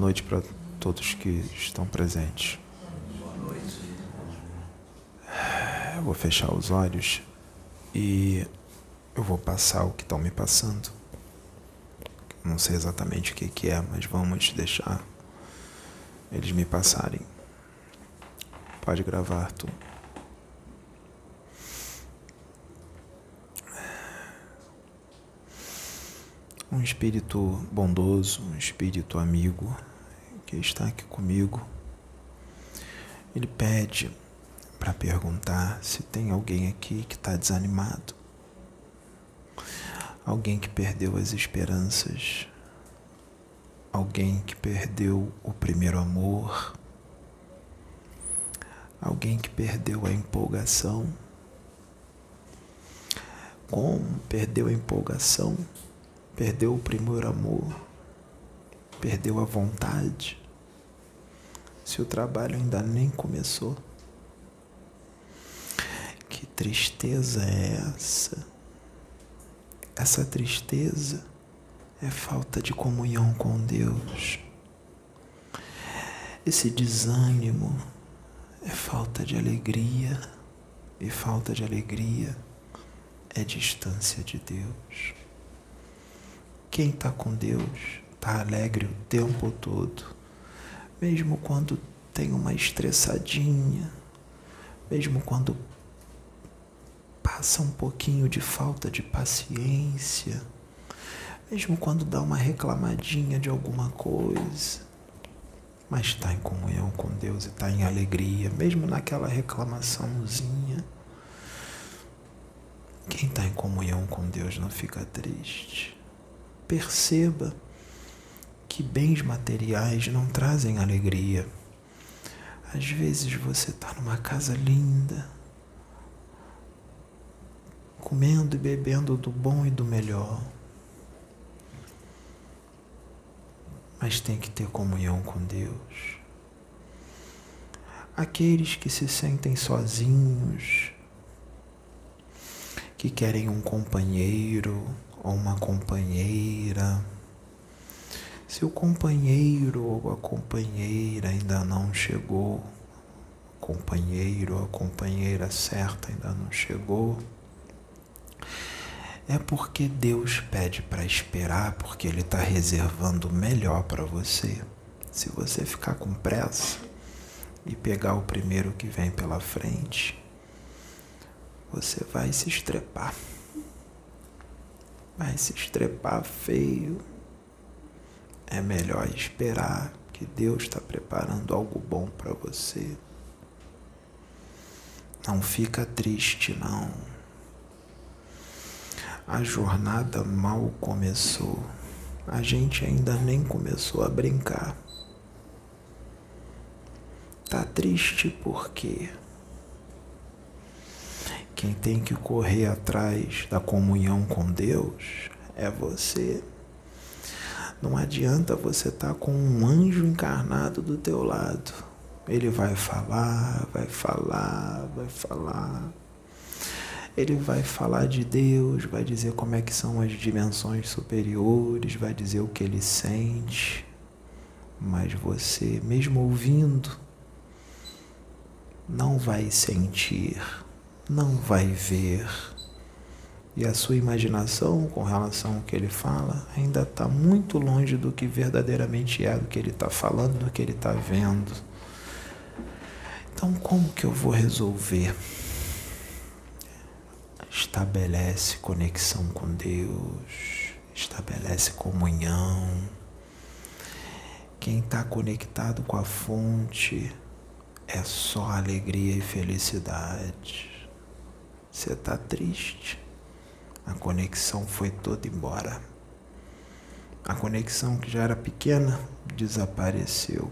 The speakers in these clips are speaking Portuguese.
Noite para todos que estão presentes. Eu vou fechar os olhos e eu vou passar o que estão me passando. Não sei exatamente o que, que é, mas vamos deixar eles me passarem. Pode gravar, tu. Um espírito bondoso, um espírito amigo que está aqui comigo. Ele pede para perguntar se tem alguém aqui que está desanimado, alguém que perdeu as esperanças, alguém que perdeu o primeiro amor, alguém que perdeu a empolgação. Como perdeu a empolgação, perdeu o primeiro amor, perdeu a vontade, se o trabalho ainda nem começou. Que tristeza é essa? Essa tristeza é falta de comunhão com Deus. Esse desânimo é falta de alegria, e falta de alegria é distância de Deus. Quem está com Deus está alegre o tempo todo, mesmo quando tem uma estressadinha, mesmo quando passa um pouquinho de falta de paciência, mesmo quando dá uma reclamadinha de alguma coisa, mas está em comunhão com Deus e está em alegria, mesmo naquela reclamaçãozinha. Quem está em comunhão com Deus não fica triste. Perceba que bens materiais não trazem alegria. Às vezes você está numa casa linda, comendo e bebendo do bom e do melhor. Mas tem que ter comunhão com Deus. Aqueles que se sentem sozinhos, que querem um companheiro ou uma companheira, se o companheiro ou a companheira ainda não chegou, companheiro ou a companheira certa ainda não chegou, é porque Deus pede para esperar, porque Ele está reservando o melhor para você. Se você ficar com pressa e pegar o primeiro que vem pela frente, você vai se estrepar. Vai se estrepar feio. É melhor esperar que Deus está preparando algo bom para você. Não fica triste, não. A jornada mal começou. A gente ainda nem começou a brincar. Tá triste porque quem tem que correr atrás da comunhão com Deus é você. Não adianta você estar tá com um anjo encarnado do teu lado. Ele vai falar, vai falar, vai falar. Ele vai falar de Deus, vai dizer como é que são as dimensões superiores, vai dizer o que ele sente. Mas você, mesmo ouvindo, não vai sentir, não vai ver. E a sua imaginação com relação ao que ele fala ainda está muito longe do que verdadeiramente é, do que ele está falando, do que ele está vendo. Então, como que eu vou resolver? estabelece conexão com Deus, estabelece comunhão. Quem está conectado com a fonte é só alegria e felicidade. Você está triste, a conexão foi toda embora. A conexão que já era pequena desapareceu.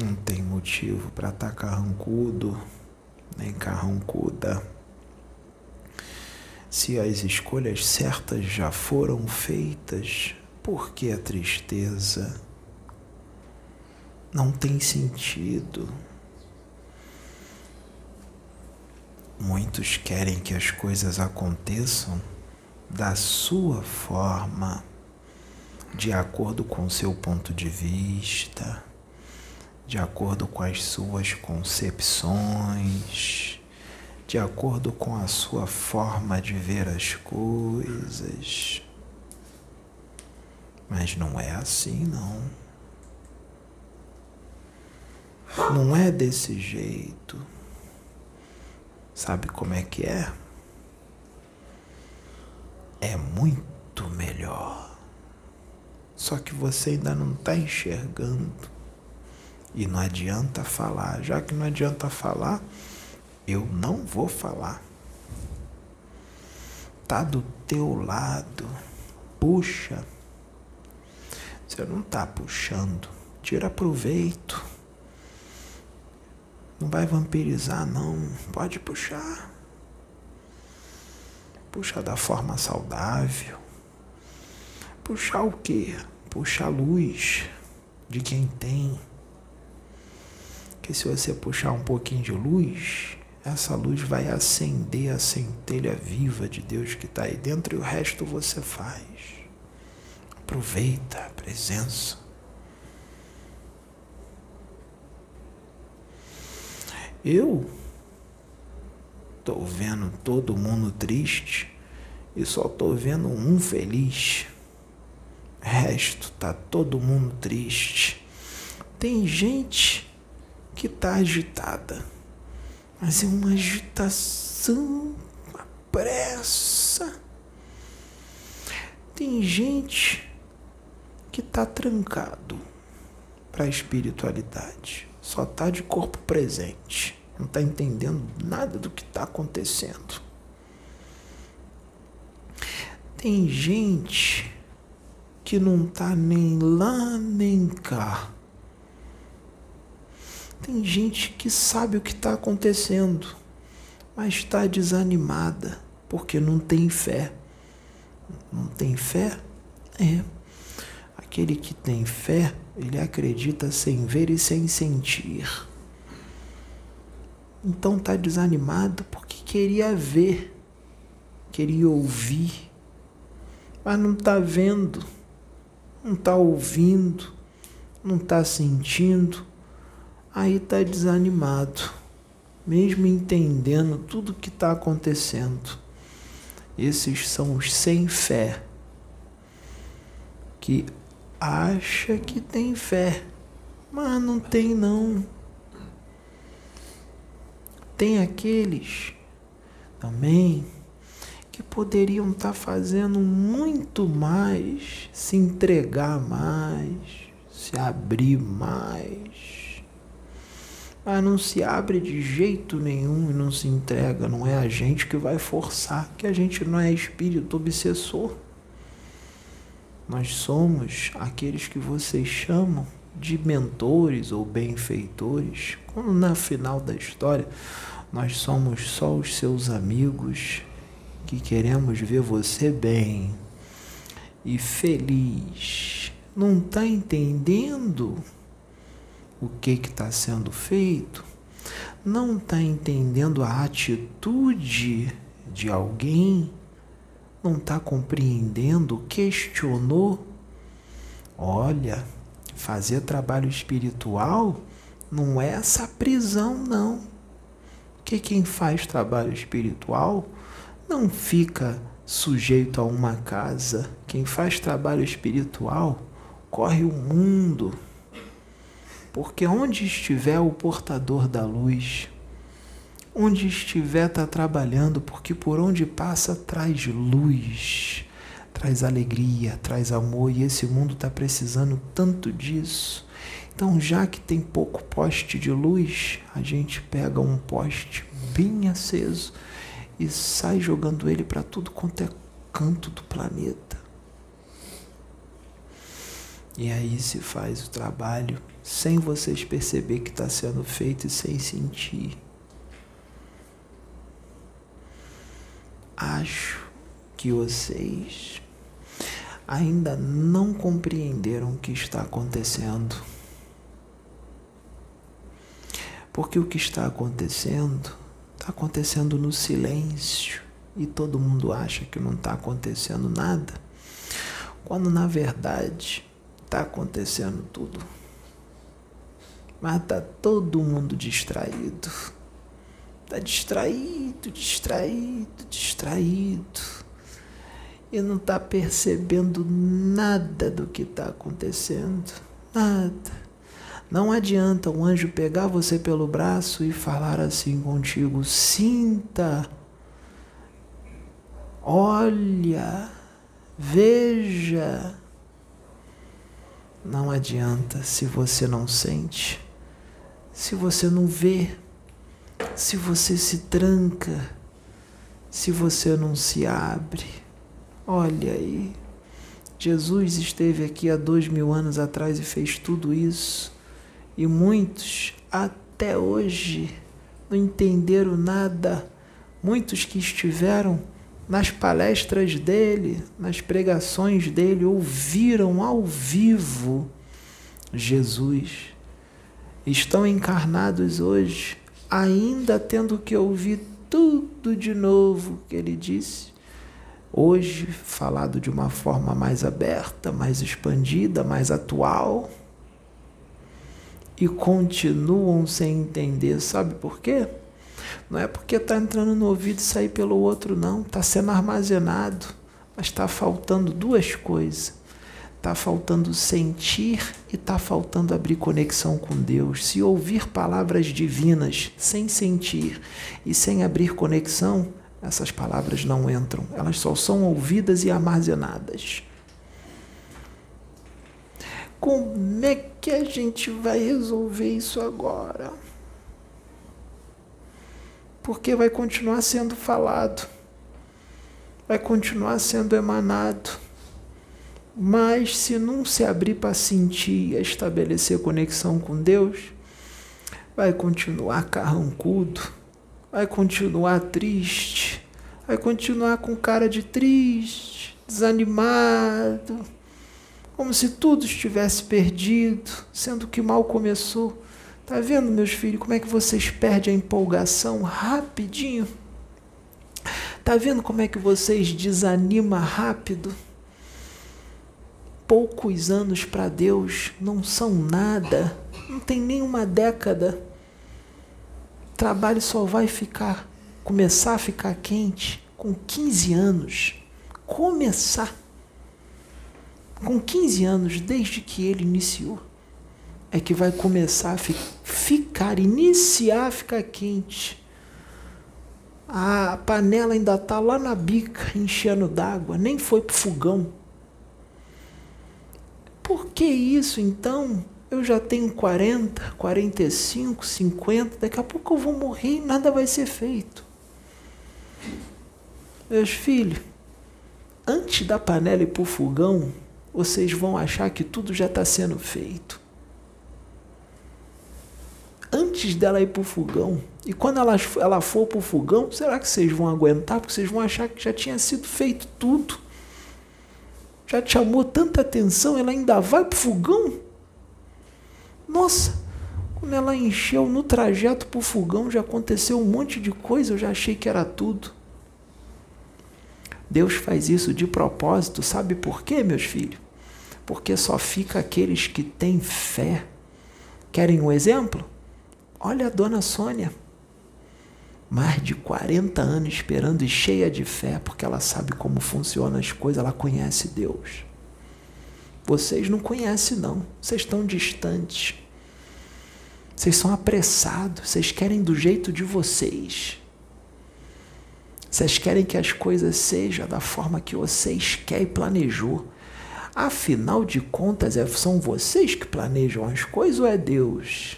Não tem motivo para estar carrancudo nem carrancuda. Se as escolhas certas já foram feitas, por que a tristeza? Não tem sentido. Muitos querem que as coisas aconteçam da sua forma. de acordo com o seu ponto de vista, de acordo com as suas concepções, de acordo com a sua forma de ver as coisas. Mas não é assim, não. Não é desse jeito. Sabe como é que é? É muito melhor. Só que você ainda não está enxergando. E não adianta falar. Já que não adianta falar, eu não vou falar. Tá do teu lado. Puxa. Você não tá puxando. Tira proveito. Não vai vampirizar, não. Pode puxar. Puxa da forma saudável. Puxar o quê? Puxar a luz de quem tem. Que se você puxar um pouquinho de luz, essa luz vai acender a centelha viva de Deus que está aí dentro e o resto você faz. Aproveita a presença. Eu estou vendo todo mundo triste e só estou vendo um feliz. Resto tá todo mundo triste. Tem gente que tá agitada mas é uma agitação, uma pressa. Tem gente que está trancado para a espiritualidade, só está de corpo presente, não está entendendo nada do que está acontecendo. Tem gente que não está nem lá nem cá tem gente que sabe o que está acontecendo, mas está desanimada porque não tem fé. Não tem fé? É. Aquele que tem fé, ele acredita sem ver e sem sentir. Então está desanimado porque queria ver, queria ouvir, mas não está vendo, não está ouvindo, não está sentindo aí está desanimado, mesmo entendendo tudo que está acontecendo. Esses são os sem fé, que acha que tem fé, mas não tem não. Tem aqueles também que poderiam estar tá fazendo muito mais, se entregar mais, se abrir mais mas não se abre de jeito nenhum e não se entrega. Não é a gente que vai forçar, que a gente não é espírito obsessor. Nós somos aqueles que vocês chamam de mentores ou benfeitores, quando na final da história nós somos só os seus amigos que queremos ver você bem e feliz. Não está entendendo? o que está sendo feito, não está entendendo a atitude de alguém, não está compreendendo, questionou. Olha, fazer trabalho espiritual não é essa prisão, não. Que quem faz trabalho espiritual não fica sujeito a uma casa. Quem faz trabalho espiritual corre o mundo porque onde estiver o portador da luz, onde estiver está trabalhando, porque por onde passa traz luz, traz alegria, traz amor, e esse mundo está precisando tanto disso. Então, já que tem pouco poste de luz, a gente pega um poste bem aceso e sai jogando ele para tudo quanto é canto do planeta. E aí se faz o trabalho sem vocês perceber que está sendo feito e sem sentir. Acho que vocês ainda não compreenderam o que está acontecendo. Porque o que está acontecendo está acontecendo no silêncio e todo mundo acha que não está acontecendo nada quando na verdade está acontecendo tudo. Mas está todo mundo distraído. Está distraído, distraído, distraído. E não está percebendo nada do que está acontecendo. Nada. Não adianta um anjo pegar você pelo braço e falar assim contigo: sinta, olha, veja. Não adianta se você não sente, se você não vê, se você se tranca, se você não se abre. Olha aí, Jesus esteve aqui há dois mil anos atrás e fez tudo isso e muitos até hoje não entenderam nada. Muitos que estiveram nas palestras dele, nas pregações dele, ouviram ao vivo Jesus. Estão encarnados hoje, ainda tendo que ouvir tudo de novo que ele disse. Hoje, falado de uma forma mais aberta, mais expandida, mais atual e continuam sem entender. Sabe por quê? Não é porque está entrando no ouvido e sair pelo outro, não. Está sendo armazenado. Mas está faltando duas coisas. Está faltando sentir e está faltando abrir conexão com Deus. Se ouvir palavras divinas sem sentir e sem abrir conexão, essas palavras não entram. Elas só são ouvidas e armazenadas. Como é que a gente vai resolver isso agora? Porque vai continuar sendo falado, vai continuar sendo emanado. Mas se não se abrir para sentir e estabelecer conexão com Deus, vai continuar carrancudo, vai continuar triste, vai continuar com cara de triste, desanimado como se tudo estivesse perdido, sendo que mal começou. Tá vendo, meus filhos, como é que vocês perdem a empolgação rapidinho? Tá vendo como é que vocês desanimam rápido? Poucos anos para Deus não são nada, não tem nenhuma década. O trabalho só vai ficar, começar a ficar quente com 15 anos. Começar com 15 anos, desde que ele iniciou, é que vai começar a fi ficar, iniciar a ficar quente. A panela ainda está lá na bica, enchendo d'água, nem foi para o fogão. Por que isso então? Eu já tenho 40, 45, 50, daqui a pouco eu vou morrer e nada vai ser feito. Meus filhos, antes da panela ir para o fogão, vocês vão achar que tudo já está sendo feito. Antes dela ir para o fogão, e quando ela, ela for para o fogão, será que vocês vão aguentar? Porque vocês vão achar que já tinha sido feito tudo. Já te chamou tanta atenção, ela ainda vai para o fogão? Nossa, quando ela encheu no trajeto para o fogão, já aconteceu um monte de coisa, eu já achei que era tudo. Deus faz isso de propósito, sabe por quê, meus filhos? Porque só fica aqueles que têm fé. Querem um exemplo? Olha a dona Sônia. Mais de 40 anos esperando e cheia de fé, porque ela sabe como funcionam as coisas, ela conhece Deus. Vocês não conhecem, não. Vocês estão distantes. Vocês são apressados. Vocês querem do jeito de vocês. Vocês querem que as coisas sejam da forma que vocês querem e planejou. Afinal de contas, é, são vocês que planejam as coisas ou é Deus?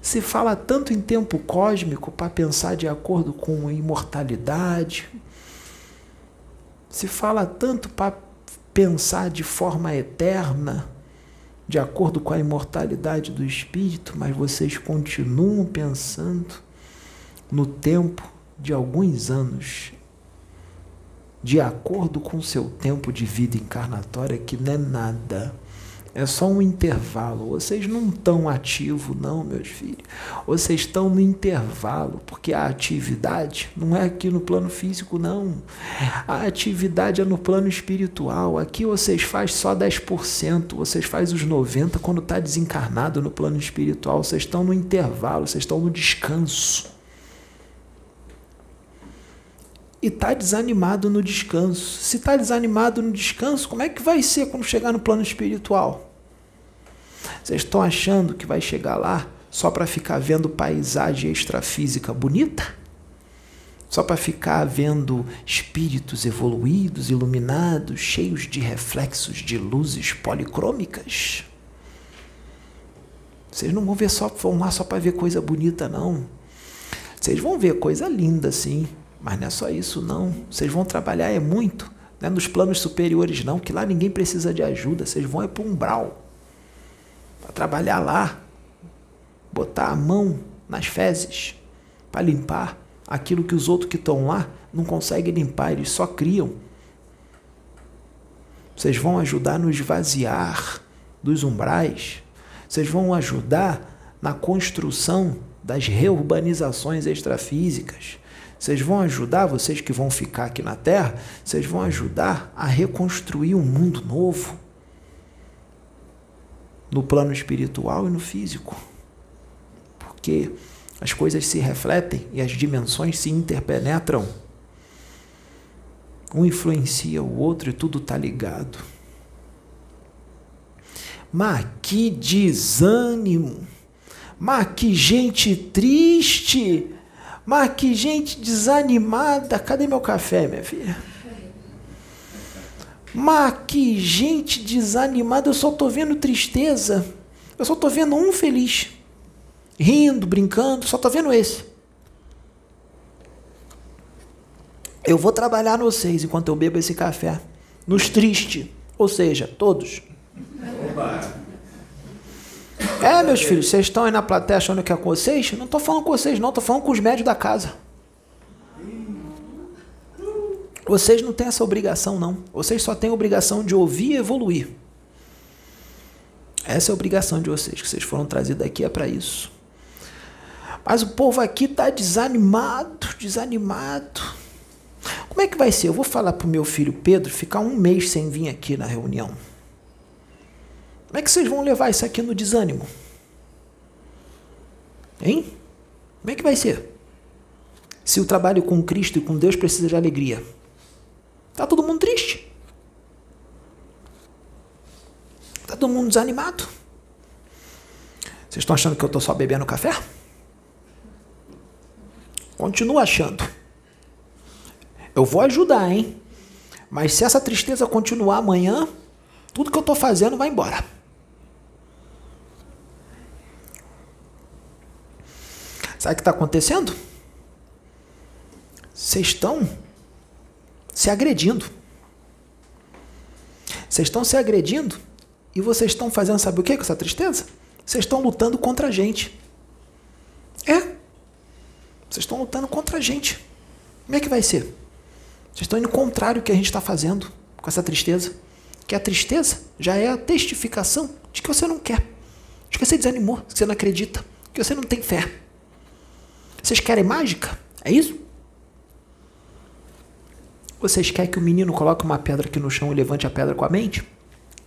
Se fala tanto em tempo cósmico para pensar de acordo com a imortalidade. Se fala tanto para pensar de forma eterna, de acordo com a imortalidade do espírito, mas vocês continuam pensando no tempo de alguns anos, de acordo com seu tempo de vida encarnatória, que não é nada. É só um intervalo. Vocês não estão ativos, não, meus filhos. Vocês estão no intervalo, porque a atividade não é aqui no plano físico, não. A atividade é no plano espiritual. Aqui vocês fazem só 10%, vocês fazem os 90% quando está desencarnado no plano espiritual. Vocês estão no intervalo, vocês estão no descanso. E está desanimado no descanso. Se está desanimado no descanso, como é que vai ser quando chegar no plano espiritual? Vocês estão achando que vai chegar lá só para ficar vendo paisagem extrafísica bonita? Só para ficar vendo espíritos evoluídos, iluminados, cheios de reflexos de luzes policrômicas? Vocês não vão ver só, vão lá só para ver coisa bonita, não. Vocês vão ver coisa linda, sim. Mas não é só isso, não. Vocês vão trabalhar é muito. Não é nos planos superiores, não, que lá ninguém precisa de ajuda. Vocês vão é para um umbral. Para trabalhar lá. Botar a mão nas fezes. Para limpar aquilo que os outros que estão lá não conseguem limpar. Eles só criam. Vocês vão ajudar no esvaziar dos umbrais. Vocês vão ajudar na construção das reurbanizações extrafísicas. Vocês vão ajudar, vocês que vão ficar aqui na Terra, vocês vão ajudar a reconstruir um mundo novo no plano espiritual e no físico. Porque as coisas se refletem e as dimensões se interpenetram. Um influencia o outro e tudo está ligado. Mas que desânimo! Mas que gente triste! Mas que gente desanimada. Cadê meu café, minha filha? Mas que gente desanimada. Eu só tô vendo tristeza. Eu só tô vendo um feliz. Rindo, brincando. Só tô vendo esse. Eu vou trabalhar vocês enquanto eu bebo esse café. Nos tristes. Ou seja, todos. Oba. É, meus filhos, vocês estão aí na plateia achando que é com vocês? Não estou falando com vocês, não, estou falando com os médios da casa. Vocês não têm essa obrigação, não. Vocês só têm a obrigação de ouvir e evoluir. Essa é a obrigação de vocês, que vocês foram trazidos aqui é para isso. Mas o povo aqui está desanimado, desanimado. Como é que vai ser? Eu vou falar para o meu filho Pedro ficar um mês sem vir aqui na reunião. Como é que vocês vão levar isso aqui no desânimo? Hein? Como é que vai ser? Se o trabalho com Cristo e com Deus precisa de alegria. Tá todo mundo triste. Tá todo mundo desanimado. Vocês estão achando que eu estou só bebendo café? Continua achando. Eu vou ajudar, hein? Mas se essa tristeza continuar amanhã, tudo que eu estou fazendo vai embora. Sabe o que está acontecendo? Vocês estão se agredindo. Vocês estão se agredindo e vocês estão fazendo, sabe o que com essa tristeza? Vocês estão lutando contra a gente. É. Vocês estão lutando contra a gente. Como é que vai ser? Vocês estão indo contrário do que a gente está fazendo com essa tristeza. Que a tristeza já é a testificação de que você não quer, de que você desanimou, que você não acredita, que você não tem fé. Vocês querem mágica? É isso? Vocês querem que o menino coloque uma pedra aqui no chão e levante a pedra com a mente?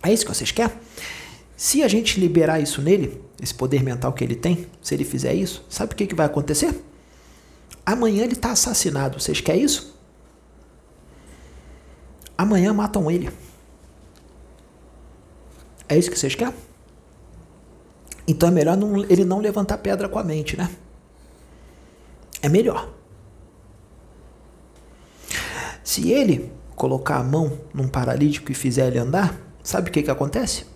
É isso que vocês querem? Se a gente liberar isso nele, esse poder mental que ele tem, se ele fizer isso, sabe o que, que vai acontecer? Amanhã ele está assassinado. Vocês querem isso? Amanhã matam ele. É isso que vocês querem? Então é melhor não, ele não levantar pedra com a mente, né? É melhor. Se ele colocar a mão num paralítico e fizer ele andar, sabe o que, que acontece?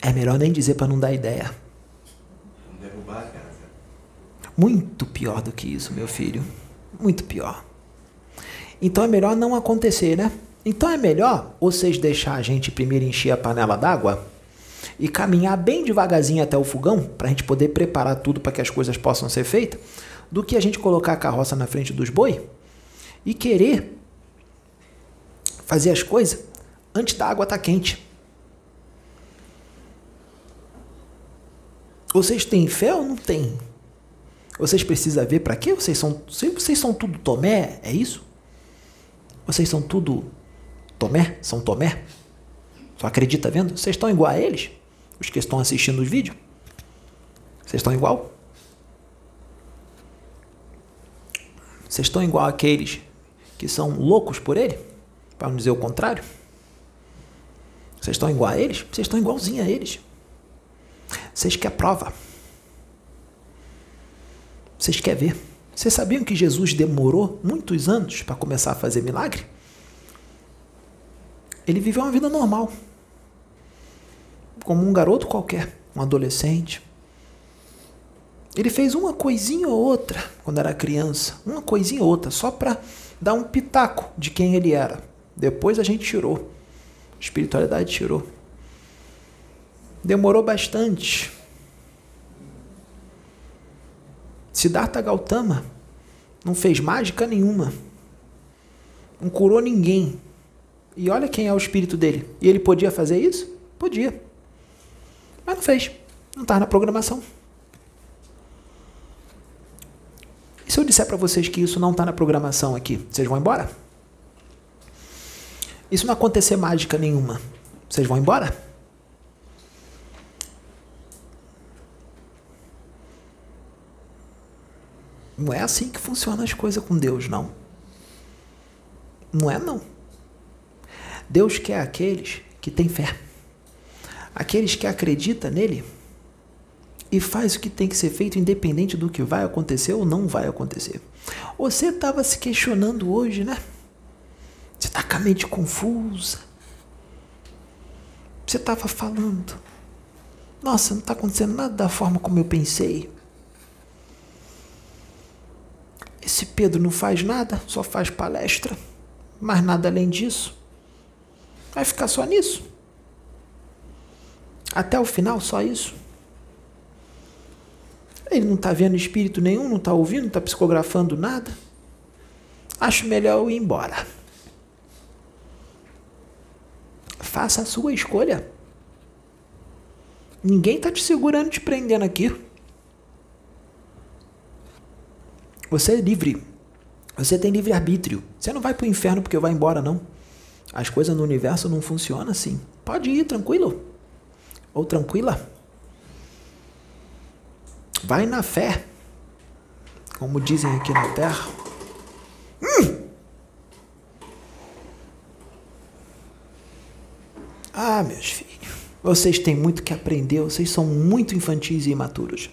É melhor nem dizer para não dar ideia. Derrubar a casa. Muito pior do que isso, meu filho. Muito pior. Então é melhor não acontecer, né? Então é melhor vocês deixar a gente primeiro encher a panela d'água e caminhar bem devagarzinho até o fogão, para a gente poder preparar tudo para que as coisas possam ser feitas, do que a gente colocar a carroça na frente dos boi e querer fazer as coisas antes da água estar tá quente. Vocês têm fé ou não têm? Vocês precisam ver para quê? Vocês são, vocês são tudo Tomé? É isso? Vocês são tudo Tomé? São Tomé? Só acredita vendo? Vocês estão igual a eles? Os que estão assistindo os vídeos? Vocês estão igual? Vocês estão igual àqueles que são loucos por ele? Para não dizer o contrário? Vocês estão igual a eles? Vocês estão igualzinho a eles. Vocês querem prova. Vocês querem ver. Vocês sabiam que Jesus demorou muitos anos para começar a fazer milagre? Ele viveu uma vida normal. Como um garoto qualquer, um adolescente. Ele fez uma coisinha ou outra quando era criança, uma coisinha ou outra, só para dar um pitaco de quem ele era. Depois a gente tirou. A espiritualidade tirou. Demorou bastante. Siddhartha Gautama não fez mágica nenhuma. Não curou ninguém. E olha quem é o espírito dele. E ele podia fazer isso? Podia. Mas não fez. Não está na programação. E se eu disser para vocês que isso não está na programação aqui, vocês vão embora? Isso não acontecer mágica nenhuma, vocês vão embora? Não é assim que funcionam as coisas com Deus, não. Não é, não. Deus quer aqueles que têm fé. Aqueles que acreditam nele e faz o que tem que ser feito independente do que vai acontecer ou não vai acontecer. Você estava se questionando hoje, né? Você está com a mente confusa. Você estava falando. Nossa, não está acontecendo nada da forma como eu pensei. Esse Pedro não faz nada, só faz palestra, mas nada além disso. Vai ficar só nisso. Até o final, só isso. Ele não está vendo espírito nenhum, não está ouvindo, não está psicografando nada. Acho melhor eu ir embora. Faça a sua escolha. Ninguém está te segurando, te prendendo aqui. Você é livre. Você tem livre arbítrio. Você não vai para o inferno porque vai embora, não. As coisas no universo não funcionam assim. Pode ir tranquilo. Ou tranquila. Vai na fé. Como dizem aqui na terra. Hum! Ah, meus filhos. Vocês têm muito que aprender. Vocês são muito infantis e imaturos.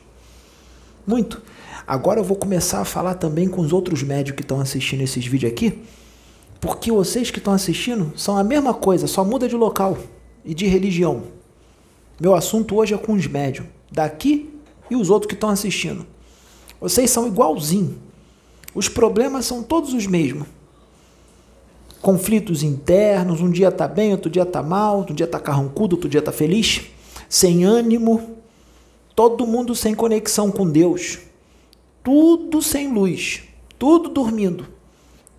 Muito. Agora eu vou começar a falar também com os outros médios que estão assistindo esses vídeos aqui, porque vocês que estão assistindo são a mesma coisa, só muda de local e de religião. Meu assunto hoje é com os médios, daqui e os outros que estão assistindo. Vocês são igualzinho. Os problemas são todos os mesmos. Conflitos internos, um dia tá bem, outro dia tá mal, outro dia tá carrancudo, outro dia tá feliz, sem ânimo, todo mundo sem conexão com Deus tudo sem luz, tudo dormindo,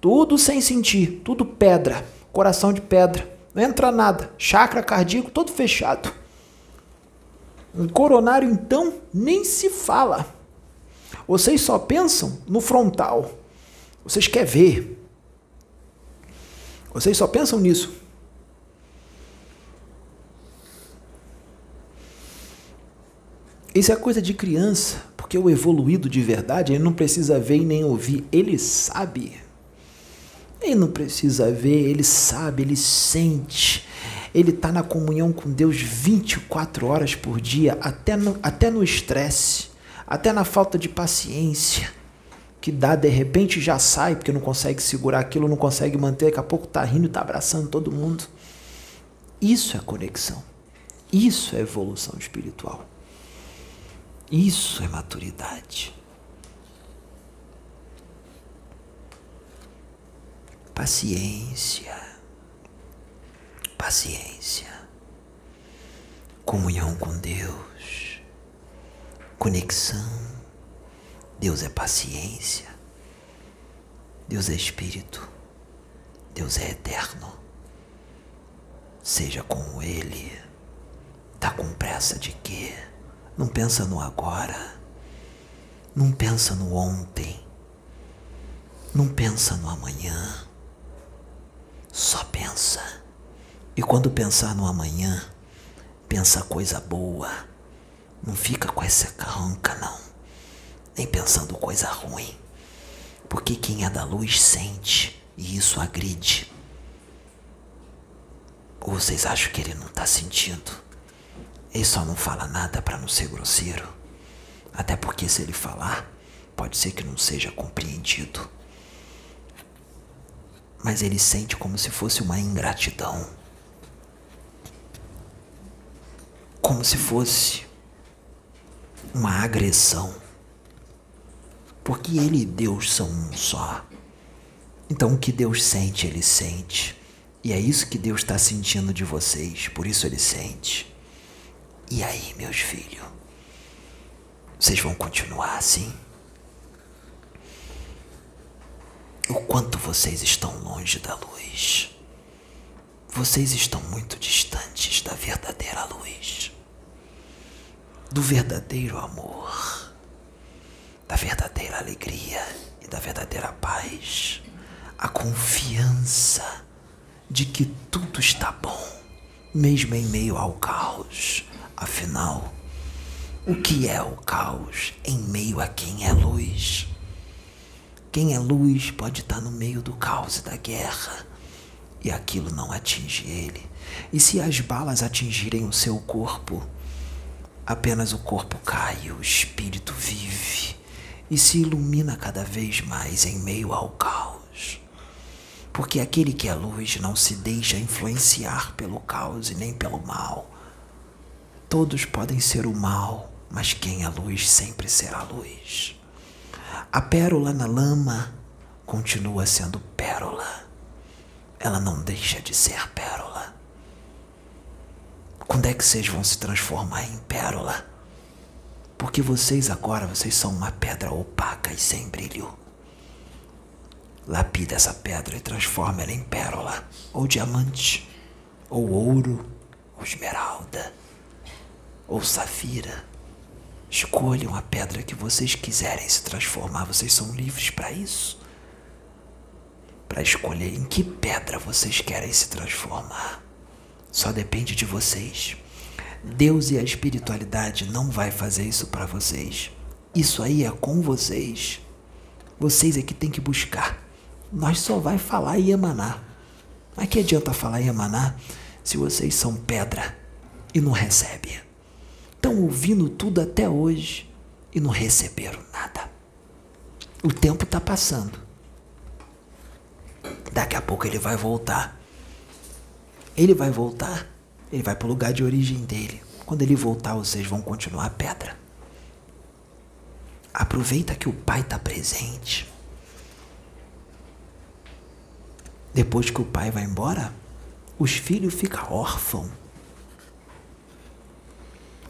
tudo sem sentir, tudo pedra, coração de pedra, não entra nada, chakra cardíaco todo fechado. Coronário, então, nem se fala. Vocês só pensam no frontal. Vocês querem ver. Vocês só pensam nisso. Isso é coisa de criança. Porque o evoluído de verdade, ele não precisa ver e nem ouvir, ele sabe. Ele não precisa ver, ele sabe, ele sente. Ele está na comunhão com Deus 24 horas por dia, até no, até no estresse, até na falta de paciência, que dá, de repente já sai, porque não consegue segurar aquilo, não consegue manter, daqui a pouco está rindo, está abraçando todo mundo. Isso é conexão. Isso é evolução espiritual. Isso é maturidade. Paciência. Paciência. Comunhão com Deus. Conexão. Deus é paciência. Deus é espírito. Deus é eterno. seja com ele. Tá com pressa de quê? Não pensa no agora. Não pensa no ontem. Não pensa no amanhã. Só pensa. E quando pensar no amanhã, pensa coisa boa. Não fica com essa carranca, não. Nem pensando coisa ruim. Porque quem é da luz sente e isso agride. Ou vocês acham que ele não está sentindo? Ele só não fala nada para não ser grosseiro. Até porque se ele falar, pode ser que não seja compreendido. Mas ele sente como se fosse uma ingratidão. Como se fosse uma agressão. Porque ele e Deus são um só. Então o que Deus sente, ele sente. E é isso que Deus está sentindo de vocês, por isso ele sente. E aí, meus filhos? Vocês vão continuar assim? O quanto vocês estão longe da luz. Vocês estão muito distantes da verdadeira luz, do verdadeiro amor, da verdadeira alegria e da verdadeira paz, a confiança de que tudo está bom, mesmo em meio ao caos. Afinal, o que é o caos em meio a quem é luz? Quem é luz pode estar no meio do caos e da guerra e aquilo não atinge ele. E se as balas atingirem o seu corpo, apenas o corpo cai, o espírito vive e se ilumina cada vez mais em meio ao caos porque aquele que é luz não se deixa influenciar pelo caos e nem pelo mal. Todos podem ser o mal, mas quem é luz sempre será luz. A pérola na lama continua sendo pérola. Ela não deixa de ser pérola. Quando é que vocês vão se transformar em pérola? Porque vocês agora, vocês são uma pedra opaca e sem brilho lapida essa pedra e transforma ela em pérola, ou diamante, ou ouro, ou esmeralda, ou safira. Escolham a pedra que vocês quiserem se transformar, vocês são livres para isso. Para escolher em que pedra vocês querem se transformar. Só depende de vocês. Deus e a espiritualidade não vai fazer isso para vocês. Isso aí é com vocês. Vocês é que tem que buscar nós só vai falar e emanar. Mas que adianta falar e emanar se vocês são pedra e não recebem? Estão ouvindo tudo até hoje e não receberam nada. O tempo está passando. Daqui a pouco ele vai voltar. Ele vai voltar, ele vai para o lugar de origem dele. Quando ele voltar, vocês vão continuar pedra. Aproveita que o pai está presente. Depois que o pai vai embora, os filhos ficam órfãos.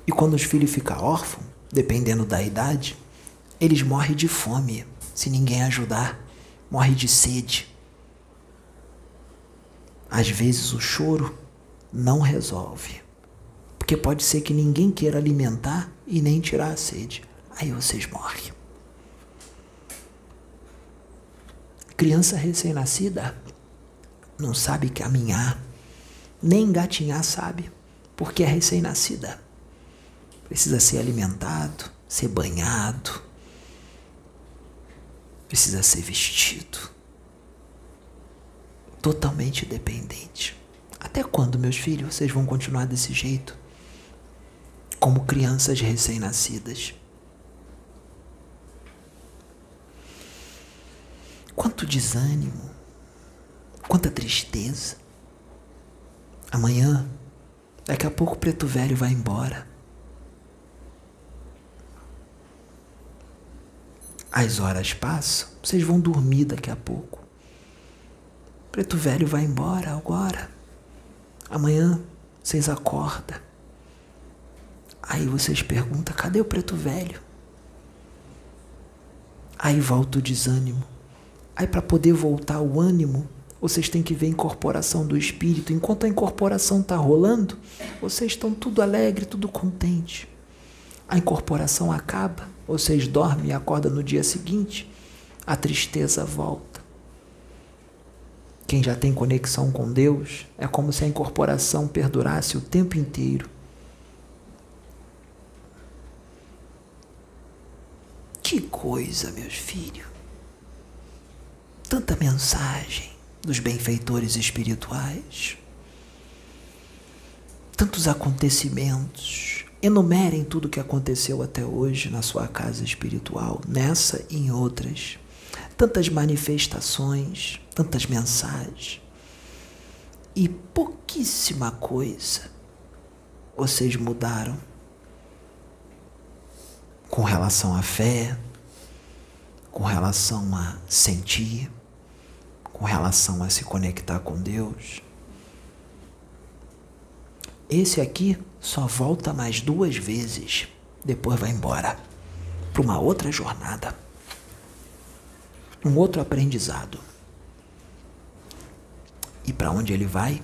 E quando os filhos ficam órfãos, dependendo da idade, eles morrem de fome, se ninguém ajudar, morrem de sede. Às vezes o choro não resolve, porque pode ser que ninguém queira alimentar e nem tirar a sede. Aí vocês morrem. Criança recém-nascida não sabe caminhar, nem engatinhar sabe, porque é recém-nascida. Precisa ser alimentado, ser banhado, precisa ser vestido. Totalmente dependente. Até quando, meus filhos, vocês vão continuar desse jeito? Como crianças recém-nascidas. Quanto desânimo, Quanta tristeza. Amanhã, daqui a pouco o preto velho vai embora. As horas passam, vocês vão dormir daqui a pouco. Preto velho vai embora agora. Amanhã vocês acordam. Aí vocês perguntam: cadê o preto velho? Aí volta o desânimo. Aí, para poder voltar o ânimo, Vocês têm que ver a incorporação do espírito. Enquanto a incorporação está rolando, vocês estão tudo alegre, tudo contente. A incorporação acaba, vocês dormem e acordam no dia seguinte, a tristeza volta. Quem já tem conexão com Deus, é como se a incorporação perdurasse o tempo inteiro. Que coisa, meus filhos. Tanta mensagem dos benfeitores espirituais. Tantos acontecimentos. Enumerem tudo o que aconteceu até hoje na sua casa espiritual, nessa e em outras. Tantas manifestações, tantas mensagens. E pouquíssima coisa vocês mudaram com relação à fé, com relação a sentir, com relação a se conectar com Deus. Esse aqui só volta mais duas vezes, depois vai embora para uma outra jornada, um outro aprendizado. E para onde ele vai,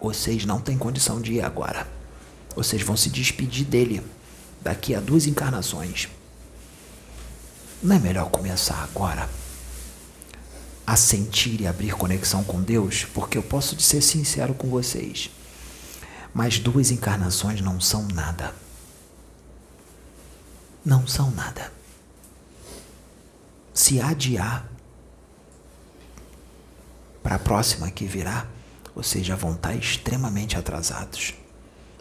vocês não têm condição de ir agora. Vocês vão se despedir dele daqui a duas encarnações. Não é melhor começar agora a sentir e abrir conexão com Deus? Porque eu posso ser sincero com vocês, mas duas encarnações não são nada. Não são nada. Se adiar para a próxima que virá, vocês já vão estar extremamente atrasados.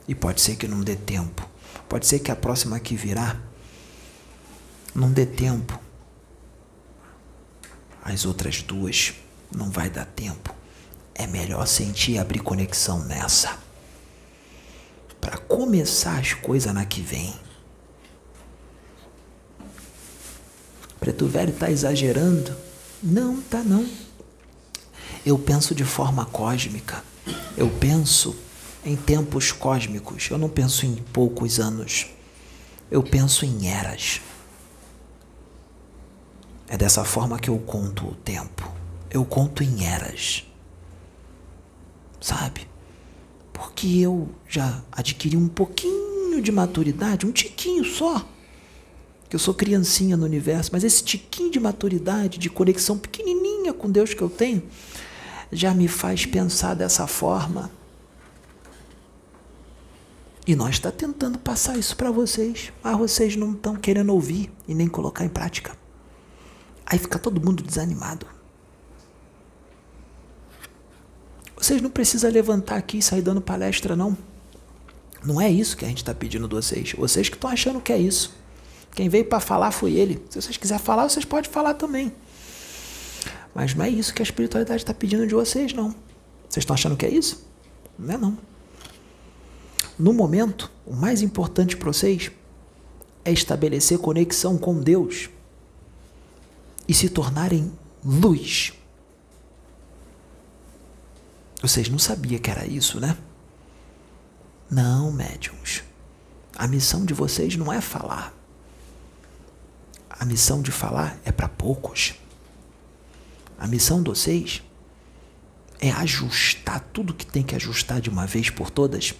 E pode ser que não dê tempo Pode ser que a próxima que virá não dê tempo. As outras duas não vai dar tempo. É melhor sentir e abrir conexão nessa. Para começar as coisas na que vem. Preto Velho está exagerando? Não, tá não. Eu penso de forma cósmica. Eu penso em tempos cósmicos. Eu não penso em poucos anos. Eu penso em eras. É dessa forma que eu conto o tempo. Eu conto em eras. Sabe? Porque eu já adquiri um pouquinho de maturidade, um tiquinho só. Que eu sou criancinha no universo, mas esse tiquinho de maturidade, de conexão pequenininha com Deus que eu tenho, já me faz pensar dessa forma e nós está tentando passar isso para vocês, mas vocês não estão querendo ouvir e nem colocar em prática. Aí fica todo mundo desanimado. Vocês não precisam levantar aqui e sair dando palestra, não. Não é isso que a gente está pedindo de vocês. Vocês que estão achando que é isso. Quem veio para falar foi ele. Se vocês quiserem falar, vocês podem falar também. Mas não é isso que a espiritualidade está pedindo de vocês, não. Vocês estão achando que é isso? Não é não. No momento, o mais importante para vocês é estabelecer conexão com Deus e se tornarem luz. Vocês não sabiam que era isso, né? Não, médiums. A missão de vocês não é falar. A missão de falar é para poucos. A missão de vocês é ajustar tudo que tem que ajustar de uma vez por todas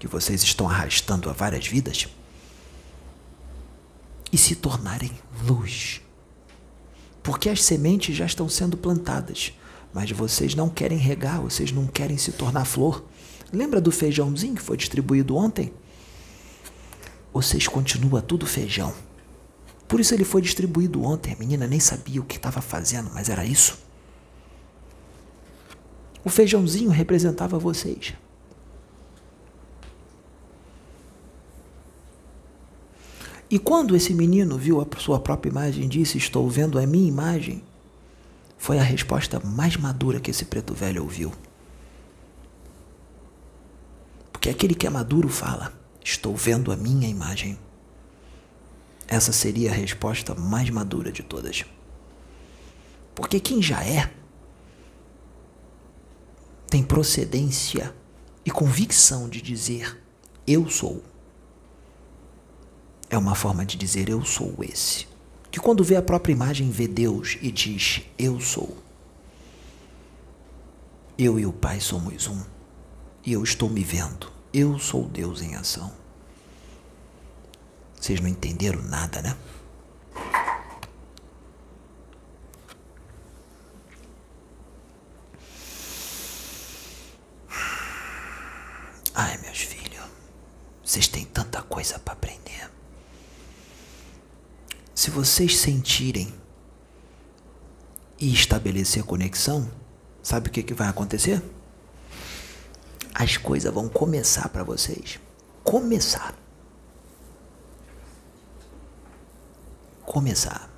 que vocês estão arrastando a várias vidas e se tornarem luz. Porque as sementes já estão sendo plantadas, mas vocês não querem regar, vocês não querem se tornar flor. Lembra do feijãozinho que foi distribuído ontem? Vocês continuam tudo feijão. Por isso ele foi distribuído ontem. A menina nem sabia o que estava fazendo, mas era isso. O feijãozinho representava vocês. E quando esse menino viu a sua própria imagem e disse: Estou vendo a minha imagem, foi a resposta mais madura que esse preto velho ouviu. Porque aquele que é maduro fala: Estou vendo a minha imagem. Essa seria a resposta mais madura de todas. Porque quem já é tem procedência e convicção de dizer: Eu sou é uma forma de dizer eu sou esse. Que quando vê a própria imagem, vê Deus e diz eu sou. Eu e o Pai somos um. E eu estou me vendo. Eu sou Deus em ação. Vocês não entenderam nada, né? Ai, meus filhos, vocês têm tanta coisa para aprender. Se vocês sentirem e estabelecer conexão, sabe o que, que vai acontecer? As coisas vão começar para vocês. Começar. Começar.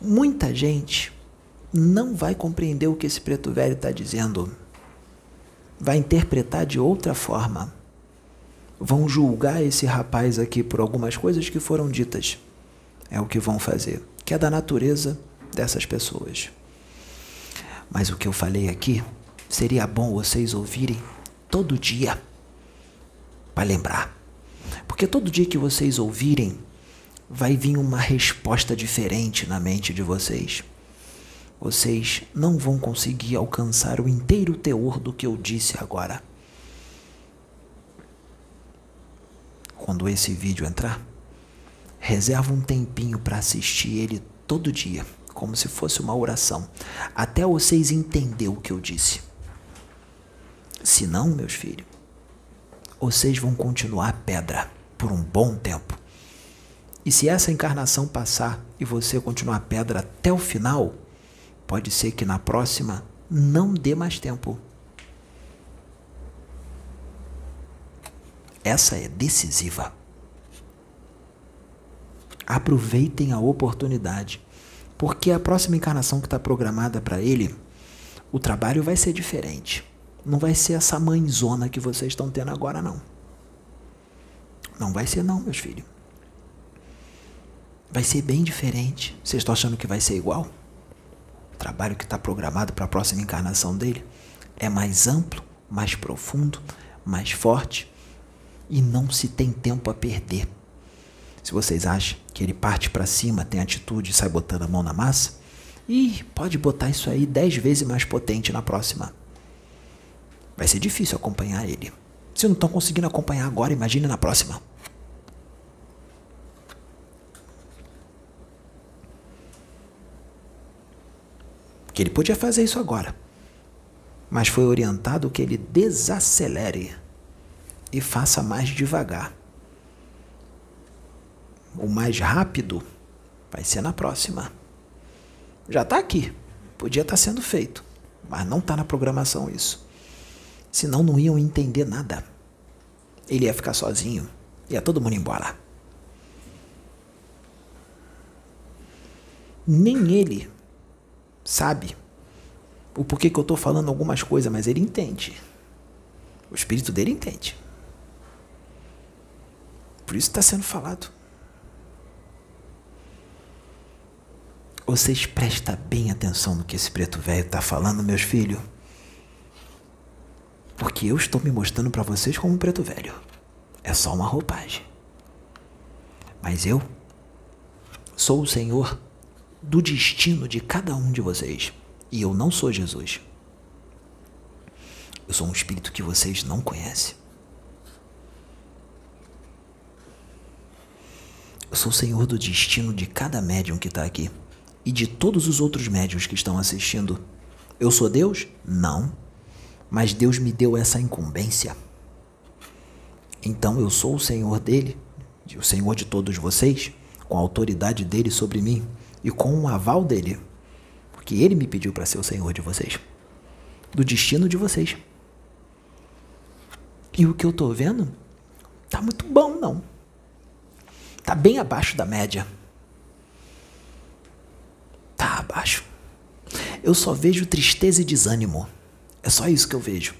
Muita gente não vai compreender o que esse preto velho está dizendo vai interpretar de outra forma. Vão julgar esse rapaz aqui por algumas coisas que foram ditas. É o que vão fazer, que é da natureza dessas pessoas. Mas o que eu falei aqui seria bom vocês ouvirem todo dia para lembrar. Porque todo dia que vocês ouvirem, vai vir uma resposta diferente na mente de vocês vocês não vão conseguir alcançar o inteiro teor do que eu disse agora. Quando esse vídeo entrar, reserva um tempinho para assistir ele todo dia, como se fosse uma oração, até vocês entenderem o que eu disse. Se não, meus filhos, vocês vão continuar pedra por um bom tempo. E se essa encarnação passar e você continuar pedra até o final, Pode ser que na próxima não dê mais tempo. Essa é decisiva. Aproveitem a oportunidade, porque a próxima encarnação que está programada para ele, o trabalho vai ser diferente. Não vai ser essa mãezona que vocês estão tendo agora, não. Não vai ser, não, meus filhos. Vai ser bem diferente. Vocês estão achando que vai ser igual? o trabalho que está programado para a próxima encarnação dele é mais amplo, mais profundo, mais forte e não se tem tempo a perder. Se vocês acham que ele parte para cima, tem atitude e sai botando a mão na massa, e pode botar isso aí dez vezes mais potente na próxima. Vai ser difícil acompanhar ele. Se não estão conseguindo acompanhar agora, imagine na próxima. que ele podia fazer isso agora, mas foi orientado que ele desacelere e faça mais devagar. O mais rápido vai ser na próxima. Já está aqui, podia estar tá sendo feito, mas não está na programação isso. Senão não iam entender nada. Ele ia ficar sozinho, ia todo mundo embora. Nem ele sabe o porquê que eu estou falando algumas coisas, mas ele entende. O espírito dele entende. Por isso está sendo falado. Vocês prestem bem atenção no que esse preto velho está falando, meus filhos. Porque eu estou me mostrando para vocês como um preto velho. É só uma roupagem. Mas eu sou o Senhor do destino de cada um de vocês. E eu não sou Jesus. Eu sou um espírito que vocês não conhecem. Eu sou o Senhor do destino de cada médium que está aqui e de todos os outros médiums que estão assistindo. Eu sou Deus? Não. Mas Deus me deu essa incumbência. Então eu sou o Senhor dele, o Senhor de todos vocês, com a autoridade dele sobre mim e com o aval dele, porque ele me pediu para ser o Senhor de vocês, do destino de vocês. E o que eu tô vendo tá muito bom, não. Tá bem abaixo da média. Tá abaixo. Eu só vejo tristeza e desânimo. É só isso que eu vejo.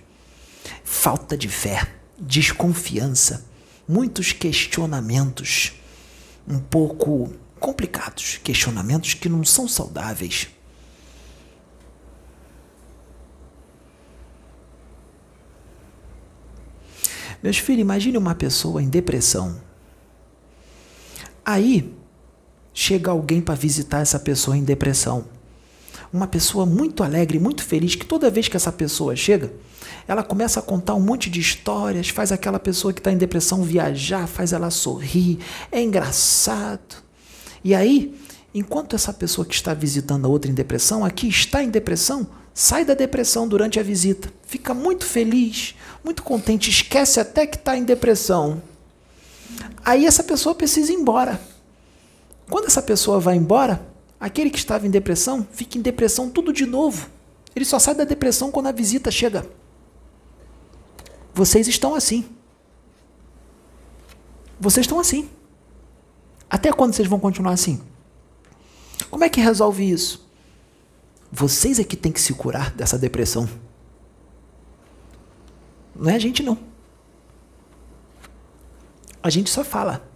Falta de fé, desconfiança, muitos questionamentos, um pouco complicados, questionamentos que não são saudáveis. Meus filhos, imagine uma pessoa em depressão. Aí chega alguém para visitar essa pessoa em depressão. Uma pessoa muito alegre, muito feliz, que toda vez que essa pessoa chega, ela começa a contar um monte de histórias, faz aquela pessoa que está em depressão viajar, faz ela sorrir, é engraçado. E aí, enquanto essa pessoa que está visitando a outra em depressão, aqui está em depressão, sai da depressão durante a visita, fica muito feliz, muito contente, esquece até que está em depressão. Aí essa pessoa precisa ir embora. Quando essa pessoa vai embora, aquele que estava em depressão fica em depressão tudo de novo. Ele só sai da depressão quando a visita chega. Vocês estão assim. Vocês estão assim. Até quando vocês vão continuar assim? Como é que resolve isso? Vocês é que tem que se curar dessa depressão. Não é a gente não. A gente só fala.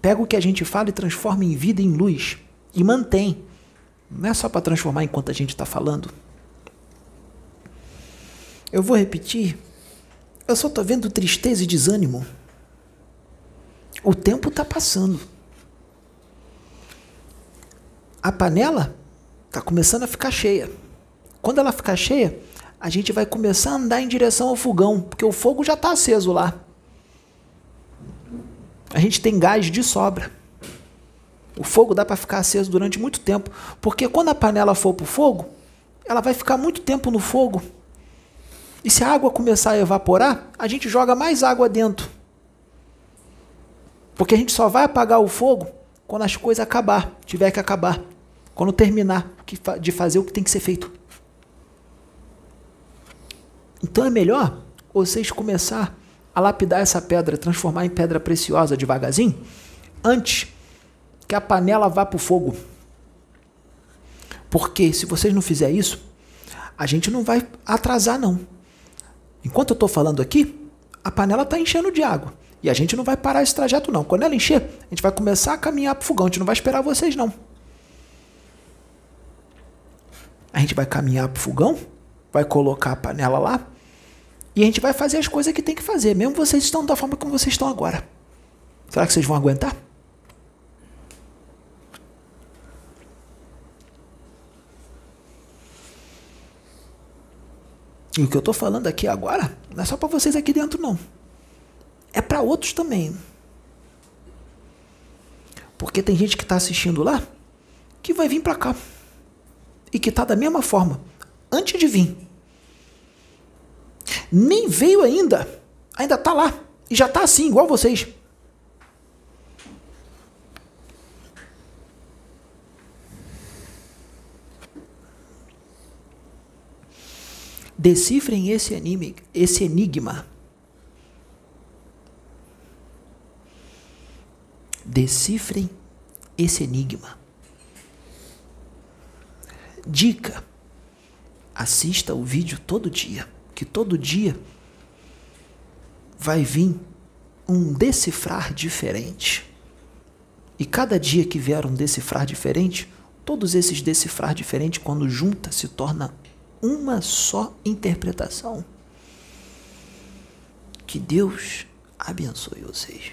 Pega o que a gente fala e transforma em vida em luz e mantém. Não é só para transformar enquanto a gente está falando. Eu vou repetir eu só estou vendo tristeza e desânimo. O tempo está passando. A panela está começando a ficar cheia. Quando ela ficar cheia, a gente vai começar a andar em direção ao fogão, porque o fogo já está aceso lá. A gente tem gás de sobra. O fogo dá para ficar aceso durante muito tempo, porque quando a panela for para o fogo, ela vai ficar muito tempo no fogo e se a água começar a evaporar, a gente joga mais água dentro. Porque a gente só vai apagar o fogo quando as coisas acabar, tiver que acabar, quando terminar de fazer o que tem que ser feito. Então é melhor vocês começar a lapidar essa pedra, transformar em pedra preciosa devagarzinho, antes que a panela vá para o fogo. Porque se vocês não fizerem isso, a gente não vai atrasar não. Enquanto eu estou falando aqui, a panela está enchendo de água. E a gente não vai parar esse trajeto, não. Quando ela encher, a gente vai começar a caminhar para o fogão. A gente não vai esperar vocês, não. A gente vai caminhar para o fogão, vai colocar a panela lá e a gente vai fazer as coisas que tem que fazer, mesmo vocês estão da forma como vocês estão agora. Será que vocês vão aguentar? E o que eu estou falando aqui agora não é só para vocês aqui dentro, não. É para outros também. Porque tem gente que está assistindo lá que vai vir para cá. E que está da mesma forma, antes de vir. Nem veio ainda. Ainda está lá. E já está assim, igual vocês. Decifrem esse, anime, esse enigma. Decifrem esse enigma. Dica: assista o vídeo todo dia, que todo dia vai vir um decifrar diferente. E cada dia que vier um decifrar diferente, todos esses decifrar diferentes, quando junta, se torna uma só interpretação. Que Deus abençoe vocês.